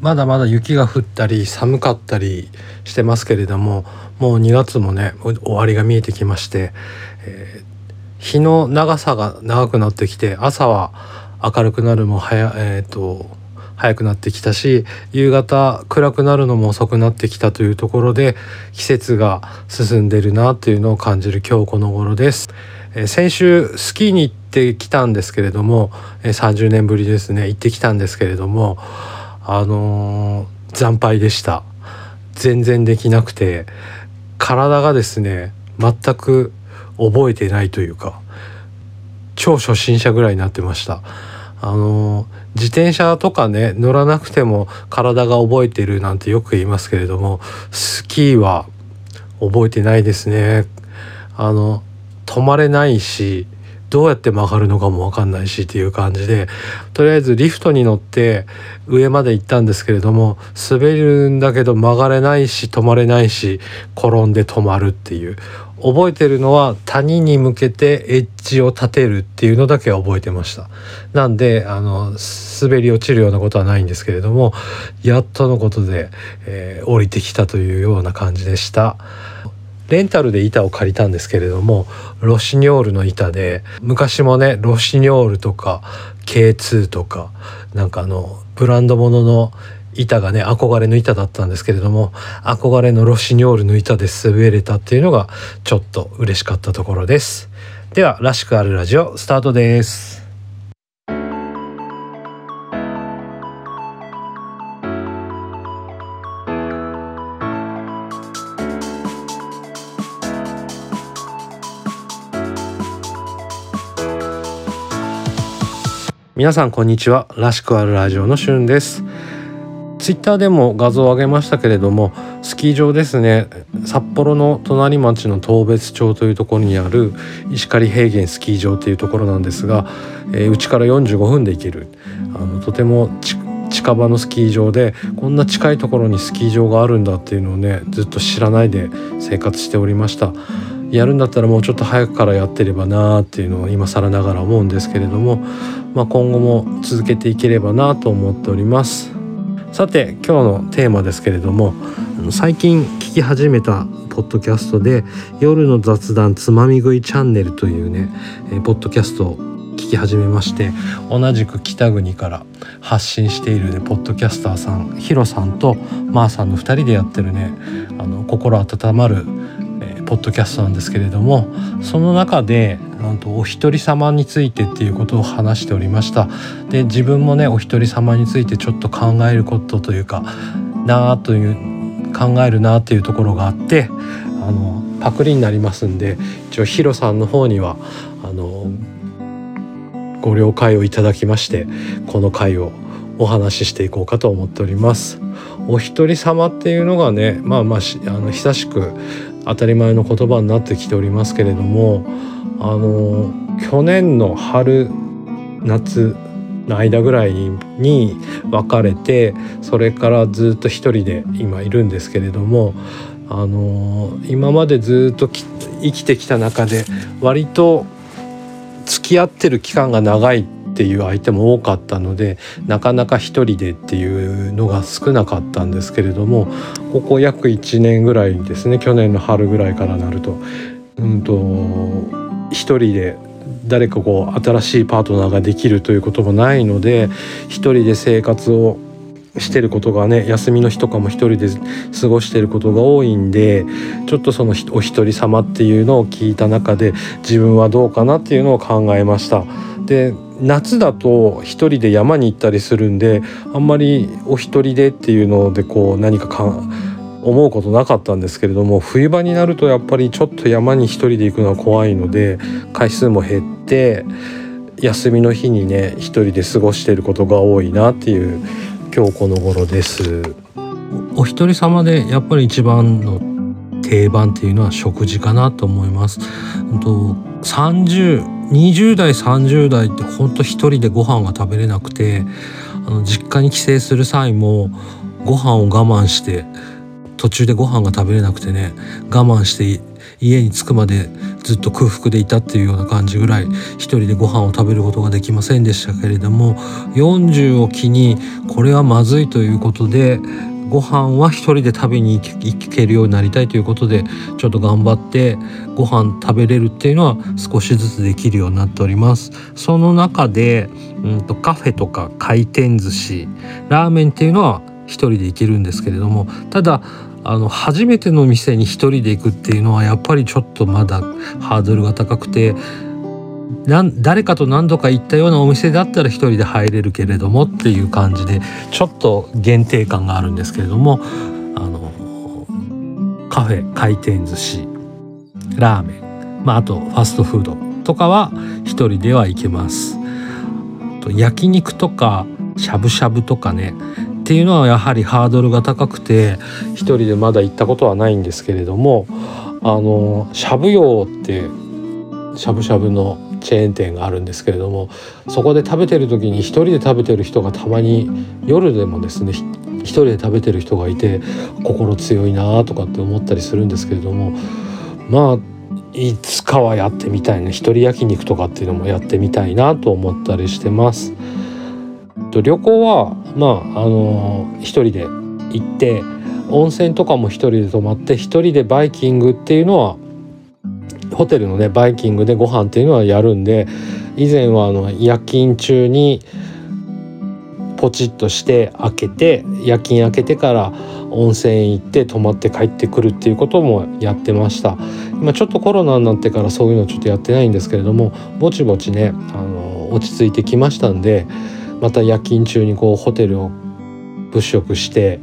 まだまだ雪が降ったり寒かったりしてますけれどももう2月もね終わりが見えてきまして、えー、日の長さが長くなってきて朝は明るくなるも早,、えーと、早くなってきたし夕方暗くなるのも遅くなってきたというところで季節が進んでるなっていうのを感じる今日この頃です。先週スキーに行ってきたんですけれども、えー、30年ぶりですね行ってきたんですけれどもあのー、惨敗でした。全然できなくて体がですね全く覚えてないというか超初心者ぐらいになってました。あのー、自転車とかね乗らなくても体が覚えてるなんてよく言いますけれどもスキーは覚えてないですね。あの止まれないしどうやって曲がるのかも分かんないしっていう感じでとりあえずリフトに乗って上まで行ったんですけれども滑るんだけど曲がれないし止まれないし転んで止まるっていう覚えてるのは谷に向けてエッジを立てるっていうのだけは覚えてましたなんであの滑り落ちるようなことはないんですけれどもやっとのことで、えー、降りてきたというような感じでした。レンタルで板を借りたんですけれどもロシニョールの板で昔もねロシニョールとか K2 とかなんかあのブランド物の板がね憧れの板だったんですけれども憧れのロシニョールの板で滑れたっていうのがちょっと嬉しかったところです。ではらしくあるラジオスタートです。皆さんこんにちは。らしくあるラジオのしゅんです。ツイッターでも画像を上げましたけれどもスキー場ですね。札幌の隣町の当別町というところにある石狩平原スキー場というところなんですがうち、えー、から45分で行ける。あのとても近場のスキー場でこんな近いところにスキー場があるんだっていうのをねずっと知らないで生活しておりました。やるんだったらもうちょっと早くからやってればなーっていうのを今更ながら思うんですけれども、まあ、今後も続けていければなと思っております。さて今日のテーマですけれども最近聞き始めたポッドキャストで「夜の雑談つまみ食いチャンネル」というねポッドキャストを聞き始めまして同じく北国から発信している、ね、ポッドキャスターさんヒロさんとマーさんの2人でやってるねあの心温まるポッドキャストなんですけれどもその中でなんとお一人様についてっていうことを話しておりましたで自分もねお一人様についてちょっと考えることというかなあという考えるなっていうところがあってあのパクリになりますんで一応ヒロさんの方にはあのご了解をいただきましてこの回をお話ししていこうかと思っております。お一人様っていうのがねまあまああの久しく当たり前の言葉になってきておりますけれどもあの去年の春夏の間ぐらいに別れてそれからずっと一人で今いるんですけれどもあの今までずっと生きてきた中で割と付き合ってる期間が長いっていう相手も多かったのでなかなか一人でっていうのが少なかったんですけれどもここ約1年ぐらいですね去年の春ぐらいからなるとうんと一人で誰かこう新しいパートナーができるということもないので一人で生活をしてることがね休みの日とかも一人で過ごしてることが多いんでちょっとそのお一人様っていうのを聞いた中で自分はどうかなっていうのを考えました。で夏だと一人で山に行ったりするんであんまりお一人でっていうのでこう何かか思うことなかったんですけれども冬場になるとやっぱりちょっと山に一人で行くのは怖いので回数も減って休みの日にね一人で過ごしていることが多いなっていう今日この頃です。お一人様でやっぱり一番の定番っていうのは食事かなと思います。と30 20代30代ってほんと一人でご飯が食べれなくてあの実家に帰省する際もご飯を我慢して途中でご飯が食べれなくてね我慢して家に着くまでずっと空腹でいたっていうような感じぐらい一人でご飯を食べることができませんでしたけれども40を機にこれはまずいということでご飯は一人で食べに行けるようになりたいということでちょっと頑張ってご飯食べれるっていうのは少しずつできるようになっております。その中で、うんと、カフェとか回転寿司ラーメンっていうのは一人で行けるんですけれどもただあの初めての店に一人で行くっていうのはやっぱりちょっとまだハードルが高くて誰かと何度か行ったようなお店だったら一人で入れるけれどもっていう感じでちょっと限定感があるんですけれどもあのカフェ回転寿司ラーメン、まあ、あとファストフードとかは一人では行けます。と焼肉とかしゃぶしゃぶとかねっていうのはやはりハードルが高くて一人でまだ行ったことはないんですけれどもあのしゃぶ用ってしゃぶしゃぶのチェーン店があるんですけれどもそこで食べてる時に一人で食べてる人がたまに夜でもですね一人で食べてる人がいて心強いなとかって思ったりするんですけれどもまあいつかはやってみたいな一人焼肉とかっていうのもやってみたいなと思ったりしてます。旅行はまああの一人で行って温泉とかも一人で泊まって一人でバイキングっていうのはホテルのねバイキングでご飯っていうのはやるんで以前はあの夜勤中にポチッとして開けて夜勤開けてから温泉行って泊まって帰ってくるっていうこともやってました。今ちょっとコロナになってからそういうのちょっとやってないんですけれどもぼちぼちねあの落ち着いてきましたんでまた夜勤中にこうホテルを物色して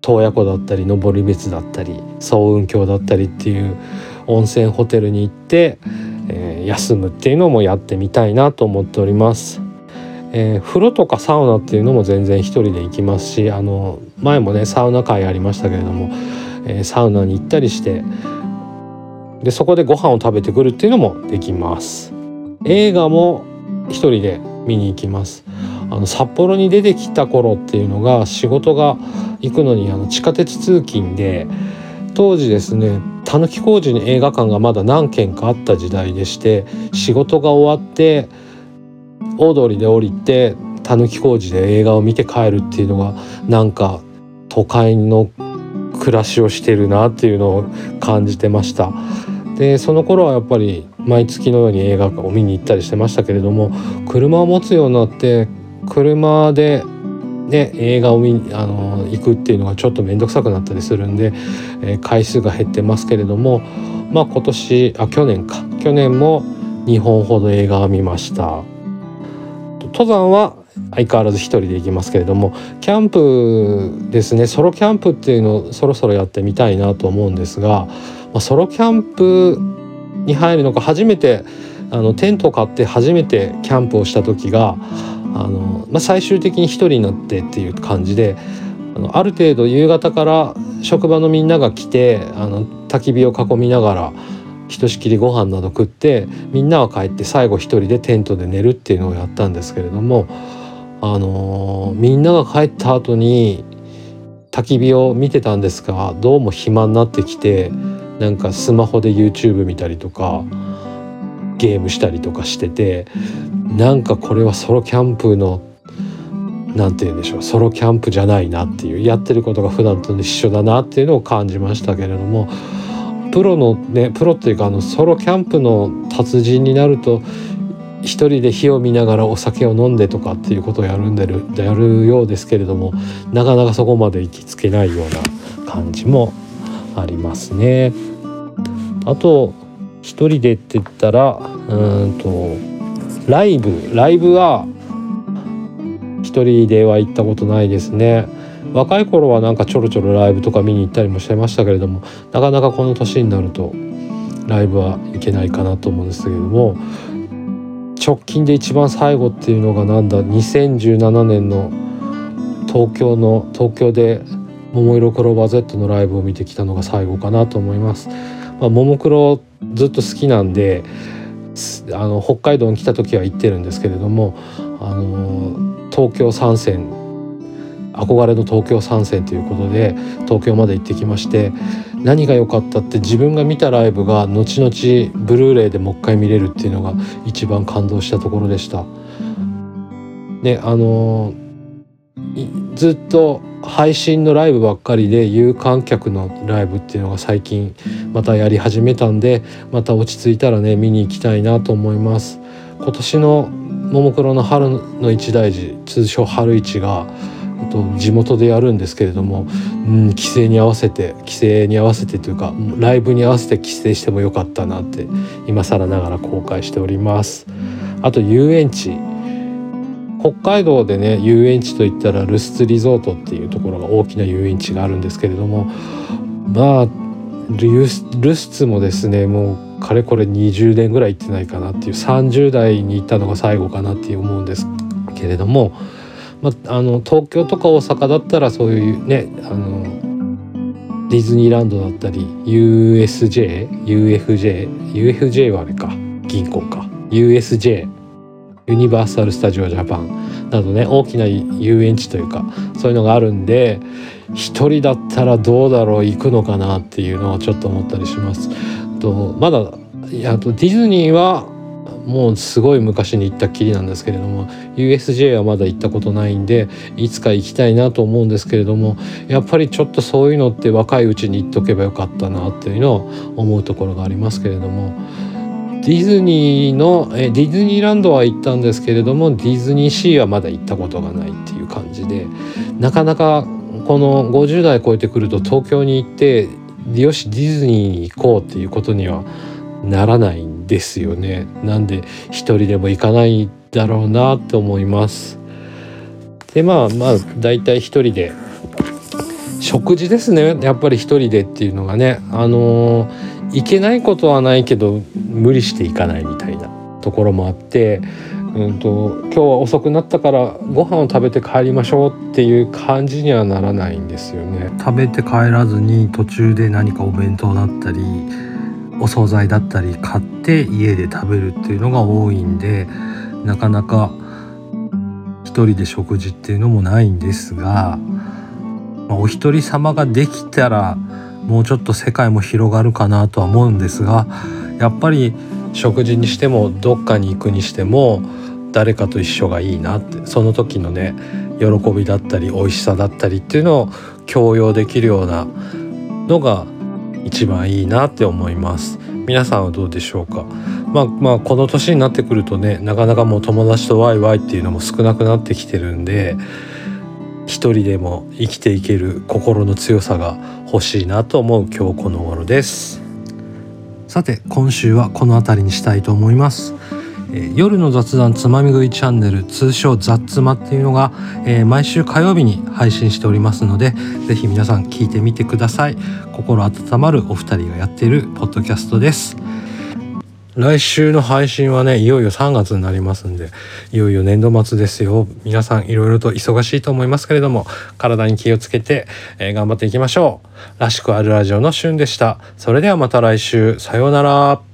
洞爺湖だったり登別だったり層雲峡だったりっていう温泉ホテルに行って、えー、休むっていうのもやってみたいなと思っております。えー、風呂とかサウナっていうのも全然一人で行きますしあの前もねサウナ会ありましたけれども、えー、サウナに行ったりしてでそこでご飯を食べてくるっていうのもできます映画も一人で見に行きますあの札幌に出てきた頃っていうのが仕事が行くのにあの地下鉄通勤で当時ですねたぬき工事に映画館がまだ何軒かあった時代でして仕事が終わって大通りで降りてたぬき工事で映画を見て帰るっていうのがなんか都会の暮らしをしてるなっていうのを感じてました。でその頃はやっぱり毎月のように映画を見に行ったりしてましたけれども車を持つようになって車でね、映画を見あの行くっていうのがちょっと面倒くさくなったりするんで、えー、回数が減ってますけれどもまあ今年あ去年か。去年も2本ほど映画を見ました。登山は相変わらず一人で行きますけれどもキャンプですね。ソロキャンプっていうのをそろそろやってみたいなと思うんですが、まあ、ソロキャンプに入るのか初めてあのテントを買って初めてキャンプをした時があの、まあ、最終的に一人になってっていう感じであのある程度夕方から職場のみんなが来てあの焚き火を囲みながらひとしきりご飯など食ってみんなは帰って最後一人でテントで寝るっていうのをやったんですけれども、あのみんなが帰った後に焚き火を見てたんですがどうも暇になってきてなんかスマホで YouTube 見たりとかゲームしたりとかしててなんかこれはソロキャンプの何て言うんでしょうソロキャンプじゃないなっていうやってることが普段と一緒だなっていうのを感じましたけれどもプロのねプロっていうかあのソロキャンプの達人になると一人で火を見ながらお酒を飲んでとかっていうことをやるんでるやるようですけれどもなかなかそこまで行きつけないような感じもありますね。あと一人でって言ったらうんとライブライブは一人では行ったことないですね若い頃はなんかちょろちょろライブとか見に行ったりもしてましたけれどもなかなかこの年になるとライブは行けないかなと思うんですけれども直近で一番最後っていうのがなんだ2017年の東京の東京で「ももいろクローバー Z」のライブを見てきたのが最後かなと思います。まあ、ももクロずっと好きなんであの北海道に来た時は行ってるんですけれどもあの東京参戦憧れの東京参戦ということで東京まで行ってきまして何が良かったって自分が見たライブが後々ブルーレイでもう一回見れるっていうのが一番感動したところでした。ねあのずっと配信のライブばっかりで有観客のライブっていうのが最近またやり始めたんでまた落ち着いたらね見に行きたいなと思います。今年のももクロの春の一大事通称春市がと地元でやるんですけれども、うん、規制に合わせて規制に合わせてというかライブに合わせて規制してもよかったなって今更ながら後悔しております。あと遊園地北海道でね遊園地といったらルスツリゾートっていうところが大きな遊園地があるんですけれどもまあルスツもですねもうかれこれ20年ぐらい行ってないかなっていう30代に行ったのが最後かなって思うんですけれども、まあ、あの東京とか大阪だったらそういうねあのディズニーランドだったり USJ、UFJ、UFJ はあれか銀行か USJ ユニバーサル・スタジオ・ジャパンなどね大きな遊園地というかそういうのがあるんで一人だったらどうだろう行くのかなっていうのをちょっと思ったりします。とまだいやとディズニーはもうすごい昔に行ったっきりなんですけれども USJ はまだ行ったことないんでいつか行きたいなと思うんですけれどもやっぱりちょっとそういうのって若いうちに行っとけばよかったなっていうのを思うところがありますけれどもディズニーのえディズニーランドは行ったんですけれどもディズニーシーはまだ行ったことがないっていう感じでなかなかこの50代超えてくると東京に行ってよしディズニーに行こうっていうことにはならないんですよね。なんで一人でも行かないだろうなって思います。でまあまあ大体一人で食事ですねやっぱり一人でっていうのがねあのー、いけないことはないけど無理していかないみたいなところもあって、うんと、今日は遅くなったからご飯を食べて帰りましょうっていう感じにはならないんですよね。食べて帰らずに途中で何かお弁当だったりお惣菜だったり買って家で食べるっていうのが多いんでなかなか一人で食事っていうのもないんですが。まあ、お一人様ができたらもうちょっと世界も広がるかなとは思うんですがやっぱり食事にしてもどっかに行くにしても誰かと一緒がいいなってその時のね喜びだったり美味しさだったりっていうのを共有できるようなのが一番いいなって思います。皆さんはどうでしょうか？まあまあこの年になってくるとねなかなかもう友達とワイワイっていうのも少なくなってきてるんで一人でも生きていける心の強さが欲しいなと思う今日この頃です。さて今週はこの辺りにしたいと思います。え夜の雑談つまみ食いチャンネル通称雑妻っていうのが、えー、毎週火曜日に配信しておりますのでぜひ皆さん聞いてみてください。心温まるお二人がやっているポッドキャストです。来週の配信はねいよいよ3月になりますんでいよいよ年度末ですよ。皆さんいろいろと忙しいと思いますけれども体に気をつけて、えー、頑張っていきましょう。らしくあるラジオのしゅんでした。それではまた来週。さようなら。